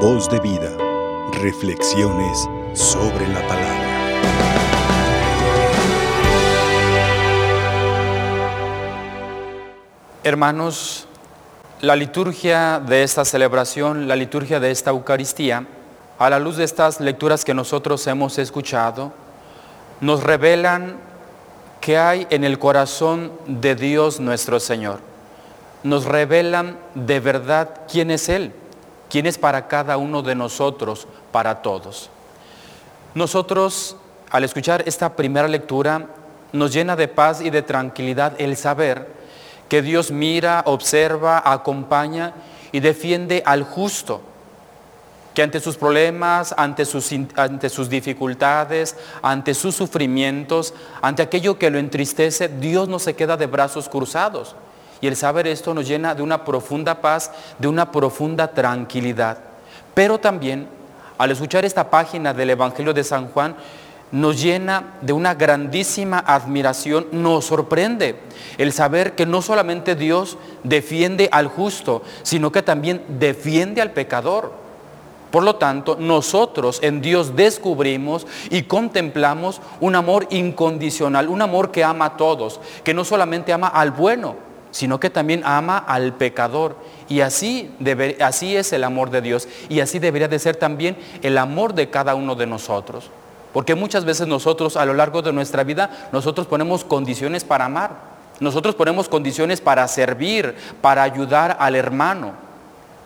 Voz de vida. Reflexiones sobre la palabra. Hermanos, la liturgia de esta celebración, la liturgia de esta Eucaristía, a la luz de estas lecturas que nosotros hemos escuchado, nos revelan que hay en el corazón de Dios nuestro Señor. Nos revelan de verdad quién es Él, quién es para cada uno de nosotros, para todos. Nosotros, al escuchar esta primera lectura, nos llena de paz y de tranquilidad el saber que Dios mira, observa, acompaña y defiende al justo, que ante sus problemas, ante sus, ante sus, dificultades, ante sus sufrimientos, ante aquello que lo entristece, Dios no se queda de brazos cruzados. Y el saber esto nos llena de una profunda paz, de una profunda tranquilidad. Pero también, al escuchar esta página del Evangelio de San Juan, nos llena de una grandísima admiración, nos sorprende el saber que no solamente Dios defiende al justo, sino que también defiende al pecador. Por lo tanto, nosotros en Dios descubrimos y contemplamos un amor incondicional, un amor que ama a todos, que no solamente ama al bueno, sino que también ama al pecador. Y así, así es el amor de Dios y así debería de ser también el amor de cada uno de nosotros. Porque muchas veces nosotros a lo largo de nuestra vida, nosotros ponemos condiciones para amar. Nosotros ponemos condiciones para servir, para ayudar al hermano.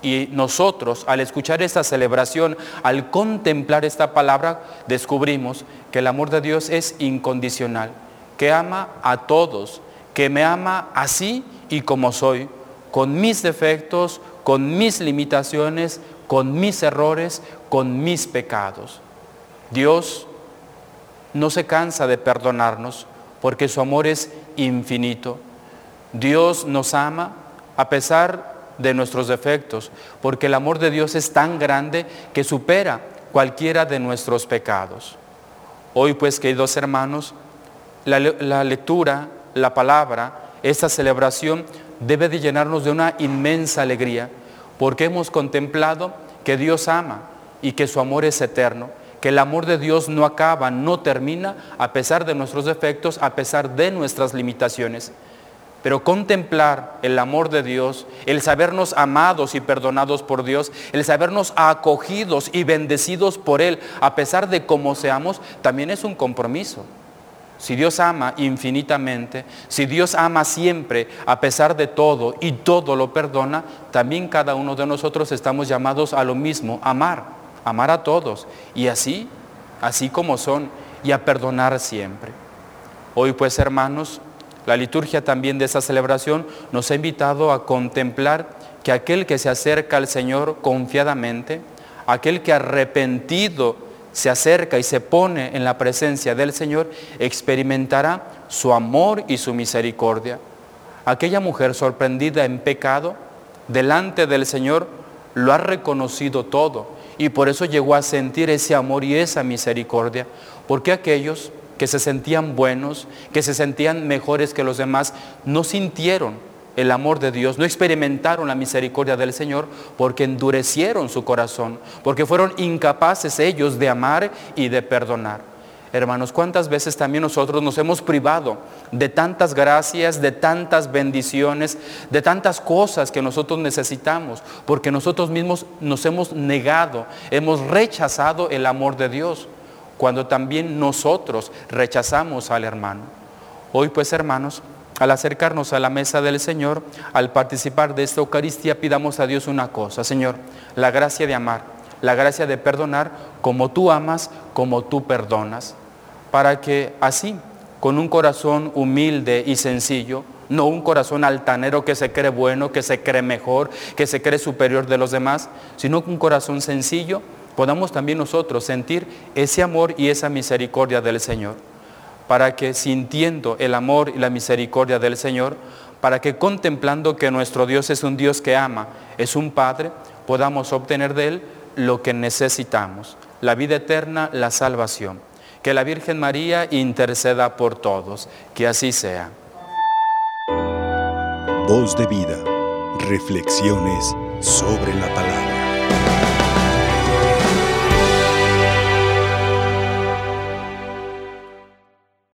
Y nosotros al escuchar esta celebración, al contemplar esta palabra, descubrimos que el amor de Dios es incondicional, que ama a todos, que me ama así y como soy, con mis defectos, con mis limitaciones, con mis errores, con mis pecados. Dios no se cansa de perdonarnos porque su amor es infinito. Dios nos ama a pesar de nuestros defectos, porque el amor de Dios es tan grande que supera cualquiera de nuestros pecados. Hoy pues, queridos hermanos, la, la lectura, la palabra, esta celebración debe de llenarnos de una inmensa alegría, porque hemos contemplado que Dios ama y que su amor es eterno que el amor de Dios no acaba, no termina, a pesar de nuestros defectos, a pesar de nuestras limitaciones. Pero contemplar el amor de Dios, el sabernos amados y perdonados por Dios, el sabernos acogidos y bendecidos por Él, a pesar de cómo seamos, también es un compromiso. Si Dios ama infinitamente, si Dios ama siempre, a pesar de todo, y todo lo perdona, también cada uno de nosotros estamos llamados a lo mismo, amar amar a todos y así, así como son, y a perdonar siempre. Hoy pues hermanos, la liturgia también de esta celebración nos ha invitado a contemplar que aquel que se acerca al Señor confiadamente, aquel que arrepentido se acerca y se pone en la presencia del Señor, experimentará su amor y su misericordia. Aquella mujer sorprendida en pecado, delante del Señor, lo ha reconocido todo y por eso llegó a sentir ese amor y esa misericordia. Porque aquellos que se sentían buenos, que se sentían mejores que los demás, no sintieron el amor de Dios, no experimentaron la misericordia del Señor porque endurecieron su corazón, porque fueron incapaces ellos de amar y de perdonar. Hermanos, ¿cuántas veces también nosotros nos hemos privado de tantas gracias, de tantas bendiciones, de tantas cosas que nosotros necesitamos? Porque nosotros mismos nos hemos negado, hemos rechazado el amor de Dios, cuando también nosotros rechazamos al hermano. Hoy pues, hermanos, al acercarnos a la mesa del Señor, al participar de esta Eucaristía, pidamos a Dios una cosa, Señor, la gracia de amar, la gracia de perdonar como tú amas, como tú perdonas para que así, con un corazón humilde y sencillo, no un corazón altanero que se cree bueno, que se cree mejor, que se cree superior de los demás, sino un corazón sencillo, podamos también nosotros sentir ese amor y esa misericordia del Señor, para que sintiendo el amor y la misericordia del Señor, para que contemplando que nuestro Dios es un Dios que ama, es un Padre, podamos obtener de Él lo que necesitamos, la vida eterna, la salvación. Que la Virgen María interceda por todos. Que así sea. Voz de vida. Reflexiones sobre la palabra.